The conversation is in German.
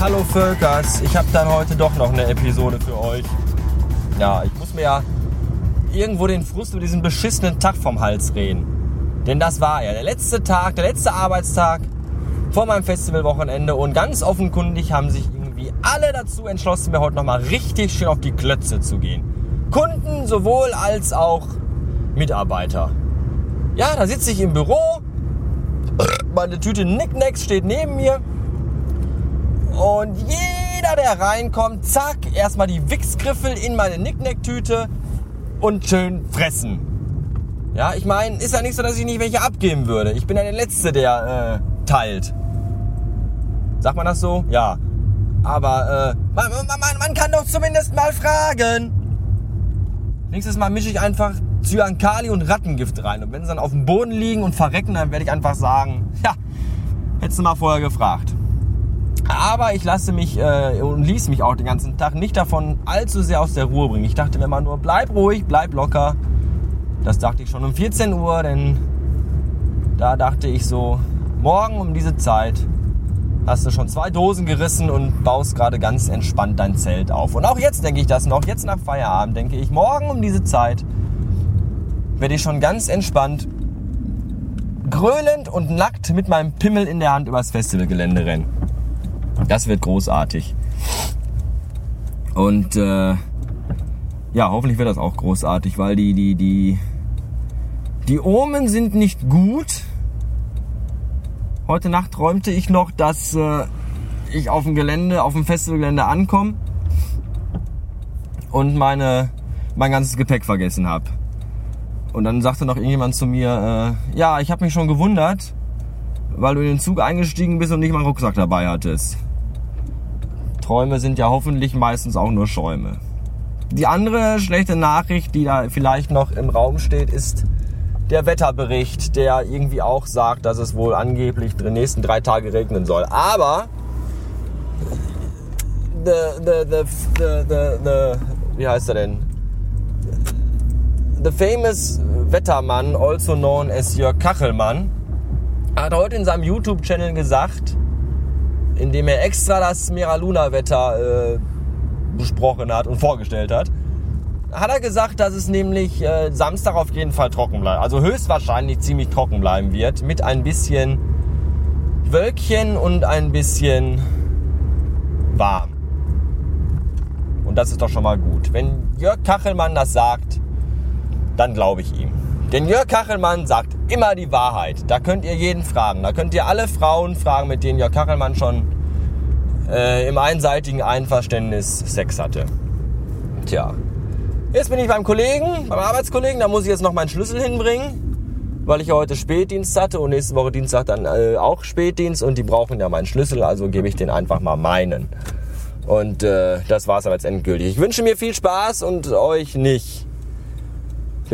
Hallo Völkers, ich habe dann heute doch noch eine Episode für euch. Ja, ich muss mir ja irgendwo den Frust über diesen beschissenen Tag vom Hals reden. Denn das war ja der letzte Tag, der letzte Arbeitstag vor meinem Festivalwochenende und ganz offenkundig haben sich irgendwie alle dazu entschlossen, mir heute nochmal richtig schön auf die Klötze zu gehen. Kunden sowohl als auch Mitarbeiter. Ja, da sitze ich im Büro, meine Tüte Nicknacks steht neben mir und jeder, der reinkommt, zack, erstmal die Wichsgriffel in meine Nicknack-Tüte und schön fressen. Ja, ich meine, ist ja nicht so, dass ich nicht welche abgeben würde. Ich bin ja der Letzte, der äh, teilt. Sagt man das so? Ja. Aber äh, man, man, man kann doch zumindest mal fragen. Nächstes Mal mische ich einfach Cyankali und Rattengift rein. Und wenn sie dann auf dem Boden liegen und verrecken, dann werde ich einfach sagen, ja, hättest du mal vorher gefragt. Aber ich lasse mich äh, und ließ mich auch den ganzen Tag nicht davon allzu sehr aus der Ruhe bringen. Ich dachte mir immer nur, bleib ruhig, bleib locker. Das dachte ich schon um 14 Uhr, denn da dachte ich so, morgen um diese Zeit hast du schon zwei Dosen gerissen und baust gerade ganz entspannt dein Zelt auf. Und auch jetzt denke ich das noch, jetzt nach Feierabend denke ich, morgen um diese Zeit werde ich schon ganz entspannt gröhlend und nackt mit meinem Pimmel in der Hand übers Festivalgelände rennen. Das wird großartig. Und äh, ja, hoffentlich wird das auch großartig, weil die, die, die, die Omen sind nicht gut. Heute Nacht träumte ich noch, dass äh, ich auf dem Gelände, auf dem Festivalgelände ankomme und meine, mein ganzes Gepäck vergessen habe. Und dann sagte noch irgendjemand zu mir, äh, ja, ich habe mich schon gewundert, weil du in den Zug eingestiegen bist und nicht mal einen Rucksack dabei hattest. Träume sind ja hoffentlich meistens auch nur Schäume. Die andere schlechte Nachricht, die da vielleicht noch im Raum steht, ist der Wetterbericht, der irgendwie auch sagt, dass es wohl angeblich die nächsten drei Tage regnen soll. Aber the, the, the, the, the, the, wie heißt er denn? The famous Wettermann, also known as Jörg Kachelmann, hat heute in seinem YouTube-Channel gesagt, indem er extra das Mera-Luna-Wetter äh, besprochen hat und vorgestellt hat, hat er gesagt, dass es nämlich äh, Samstag auf jeden Fall trocken bleibt. Also höchstwahrscheinlich ziemlich trocken bleiben wird. Mit ein bisschen Wölkchen und ein bisschen warm. Und das ist doch schon mal gut. Wenn Jörg Kachelmann das sagt, dann glaube ich ihm. Denn Jörg Kachelmann sagt immer die Wahrheit. Da könnt ihr jeden fragen. Da könnt ihr alle Frauen fragen, mit denen Jörg Kachelmann schon äh, im einseitigen Einverständnis Sex hatte. Tja. Jetzt bin ich beim Kollegen, beim Arbeitskollegen, da muss ich jetzt noch meinen Schlüssel hinbringen, weil ich ja heute Spätdienst hatte und nächste Woche Dienstag dann äh, auch Spätdienst und die brauchen ja meinen Schlüssel, also gebe ich den einfach mal meinen. Und äh, das war's aber jetzt endgültig. Ich wünsche mir viel Spaß und euch nicht.